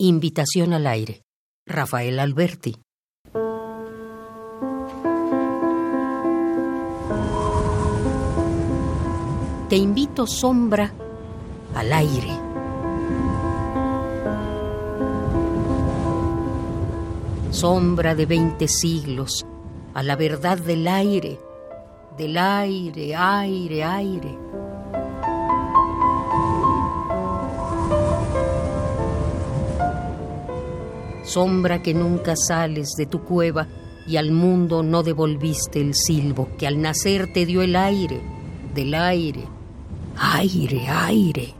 Invitación al aire. Rafael Alberti. Te invito, sombra, al aire. Sombra de veinte siglos, a la verdad del aire, del aire, aire, aire. Sombra que nunca sales de tu cueva y al mundo no devolviste el silbo que al nacer te dio el aire, del aire, aire, aire.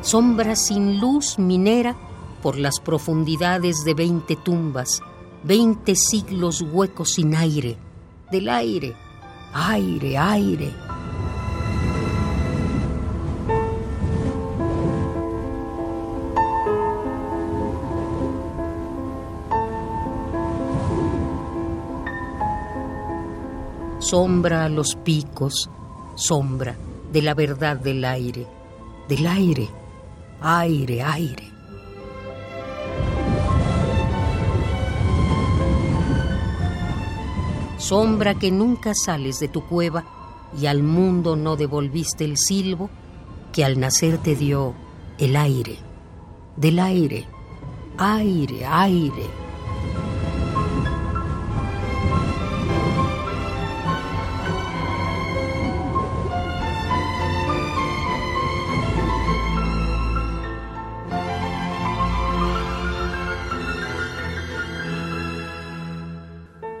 Sombra sin luz minera por las profundidades de veinte tumbas, veinte siglos huecos sin aire, del aire, aire, aire. Sombra a los picos, sombra de la verdad del aire, del aire, aire, aire. Sombra que nunca sales de tu cueva y al mundo no devolviste el silbo que al nacer te dio el aire, del aire, aire, aire.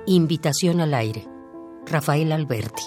Invitación al aire. Rafael Alberti.